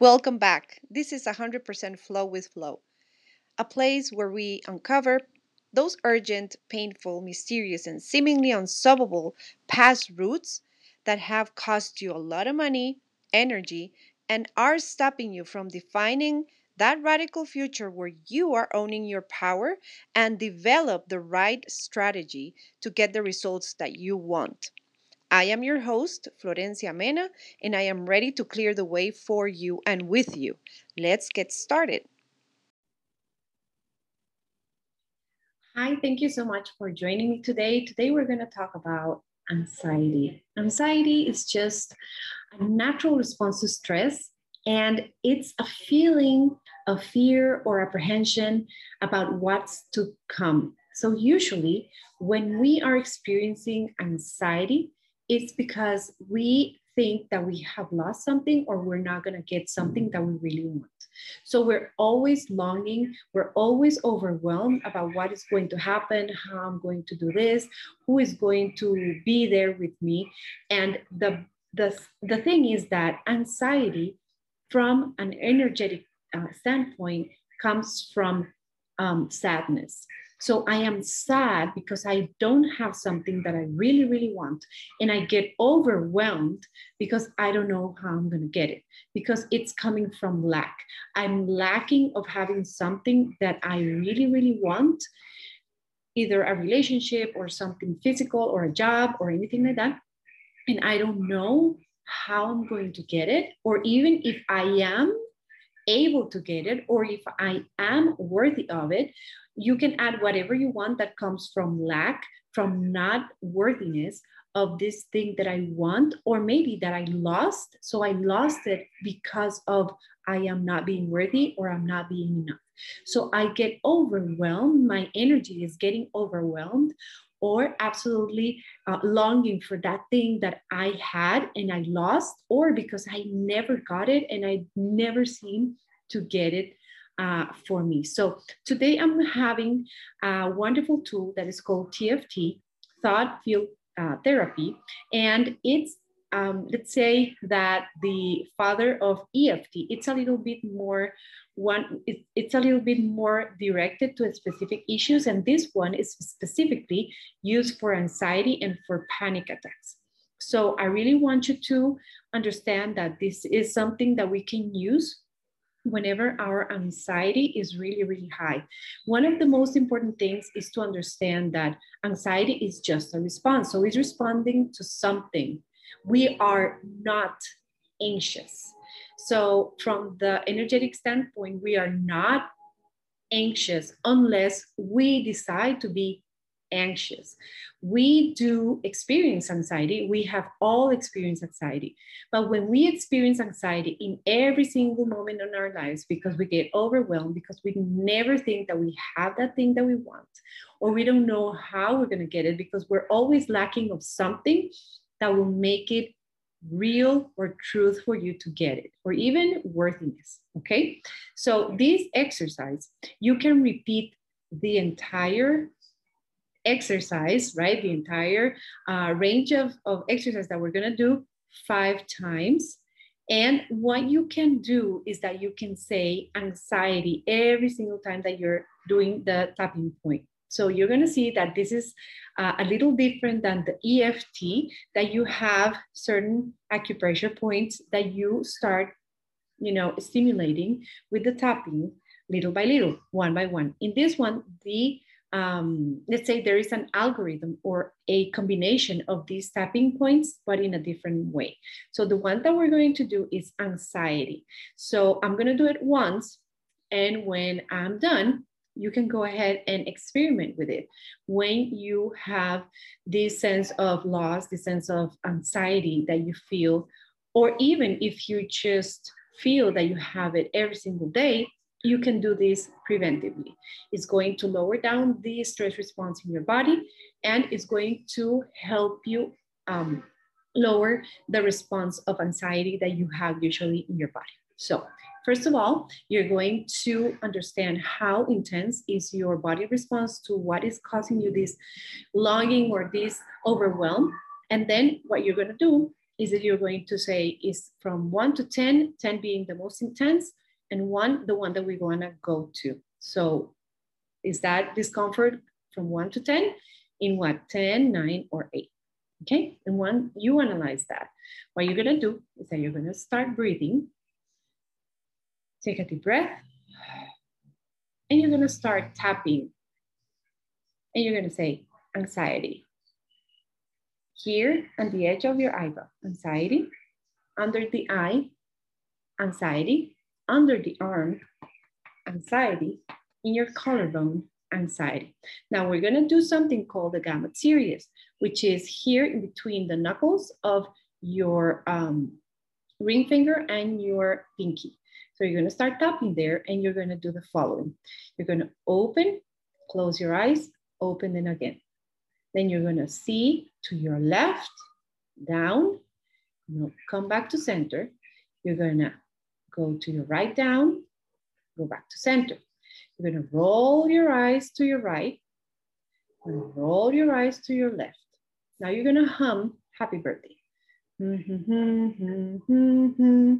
Welcome back. This is 100% Flow with Flo, a place where we uncover those urgent, painful, mysterious, and seemingly unsolvable past roots that have cost you a lot of money, energy, and are stopping you from defining that radical future where you are owning your power and develop the right strategy to get the results that you want. I am your host, Florencia Mena, and I am ready to clear the way for you and with you. Let's get started. Hi, thank you so much for joining me today. Today, we're going to talk about anxiety. Anxiety is just a natural response to stress, and it's a feeling of fear or apprehension about what's to come. So, usually, when we are experiencing anxiety, it's because we think that we have lost something or we're not going to get something that we really want. So we're always longing, we're always overwhelmed about what is going to happen, how I'm going to do this, who is going to be there with me. And the the, the thing is that anxiety from an energetic uh, standpoint comes from um, sadness. So I am sad because I don't have something that I really, really want. And I get overwhelmed because I don't know how I'm going to get it because it's coming from lack. I'm lacking of having something that I really, really want, either a relationship or something physical or a job or anything like that. And I don't know how I'm going to get it, or even if I am able to get it, or if I am worthy of it, you can add whatever you want that comes from lack, from not worthiness of this thing that I want, or maybe that I lost. So I lost it because of I am not being worthy or I'm not being enough. So I get overwhelmed. My energy is getting overwhelmed or absolutely uh, longing for that thing that I had and I lost, or because I never got it and I never seem to get it uh, for me. So today I'm having a wonderful tool that is called TFT, Thought Field uh, Therapy, and it's um, let's say that the father of EFT, it's a little bit more one, it, it's a little bit more directed to specific issues. And this one is specifically used for anxiety and for panic attacks. So I really want you to understand that this is something that we can use whenever our anxiety is really, really high. One of the most important things is to understand that anxiety is just a response. So it's responding to something. We are not anxious. So, from the energetic standpoint, we are not anxious unless we decide to be anxious. We do experience anxiety. We have all experienced anxiety. But when we experience anxiety in every single moment in our lives, because we get overwhelmed, because we never think that we have that thing that we want, or we don't know how we're going to get it, because we're always lacking of something that will make it real or truth for you to get it, or even worthiness. Okay. So, this exercise, you can repeat the entire exercise, right? The entire uh, range of, of exercise that we're gonna do five times. And what you can do is that you can say anxiety every single time that you're doing the tapping point. So you're going to see that this is uh, a little different than the EFT, that you have certain acupressure points that you start, you know, stimulating with the tapping little by little, one by one. In this one, the um, let's say there is an algorithm or a combination of these tapping points, but in a different way. So the one that we're going to do is anxiety. So I'm going to do it once. And when I'm done, you can go ahead and experiment with it. When you have this sense of loss, this sense of anxiety that you feel, or even if you just feel that you have it every single day, you can do this preventively. It's going to lower down the stress response in your body and it's going to help you um, lower the response of anxiety that you have usually in your body. So first of all, you're going to understand how intense is your body response to what is causing you this longing or this overwhelm. And then what you're gonna do is that you're going to say is from one to 10, 10 being the most intense, and one, the one that we want to go to. So is that discomfort from one to 10 in what, 10, 9, or 8? Okay, and when you analyze that, what you're gonna do is that you're gonna start breathing. Take a deep breath. And you're gonna start tapping. And you're gonna say anxiety. Here on the edge of your eyebrow, anxiety. Under the eye, anxiety. Under the arm, anxiety. In your collarbone, anxiety. Now we're gonna do something called the gamut series, which is here in between the knuckles of your um, ring finger and your pinky. So you're gonna start tapping there and you're gonna do the following. You're gonna open, close your eyes, open them again. Then you're gonna see to your left, down, come back to center. You're gonna go to your right down, go back to center. You're gonna roll your eyes to your right, and roll your eyes to your left. Now you're gonna hum happy birthday. Mm-hmm, mm-hmm, mm-hmm.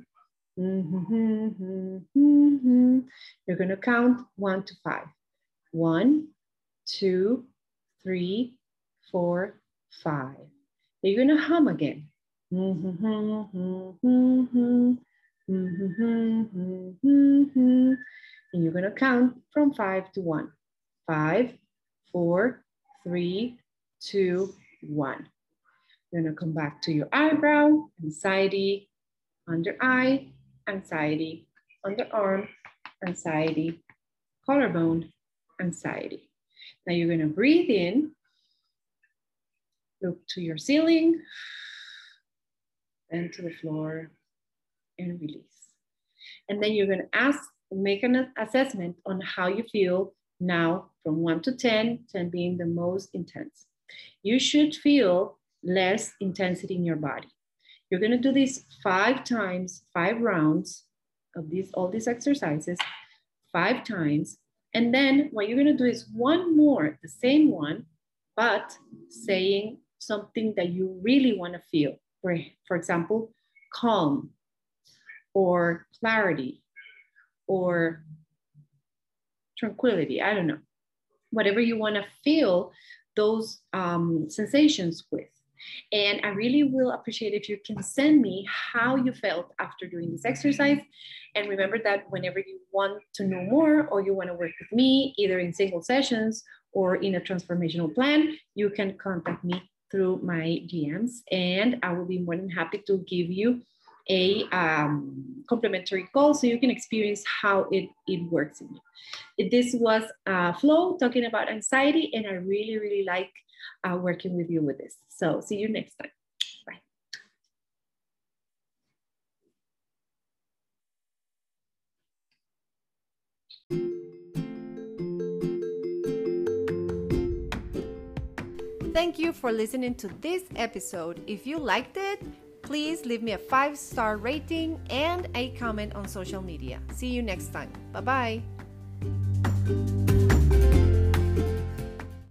Mm-hmm, mm-hmm, mm-hmm. You're gonna count one to five. One, two, three, four, five. You're gonna hum again. And you're gonna count from five to one. Five, four, three, two, one. You're gonna come back to your eyebrow, anxiety, under eye, anxiety, underarm, anxiety, collarbone, anxiety. Now you're gonna breathe in, look to your ceiling, and to the floor, and release. And then you're gonna ask make an assessment on how you feel now from 1 to 10, 10 being the most intense. You should feel less intensity in your body. You're going to do this five times, five rounds of these all these exercises, five times. And then what you're going to do is one more, the same one, but saying something that you really want to feel. For, for example, calm or clarity or tranquility. I don't know. Whatever you want to feel those um, sensations with. And I really will appreciate if you can send me how you felt after doing this exercise. And remember that whenever you want to know more or you want to work with me, either in single sessions or in a transformational plan, you can contact me through my DMs. And I will be more than happy to give you a um, complimentary call so you can experience how it, it works in you. This was uh, Flo talking about anxiety, and I really, really like uh, working with you with this. So see you next time. Bye. Thank you for listening to this episode. If you liked it, Please leave me a five star rating and a comment on social media. See you next time. Bye bye.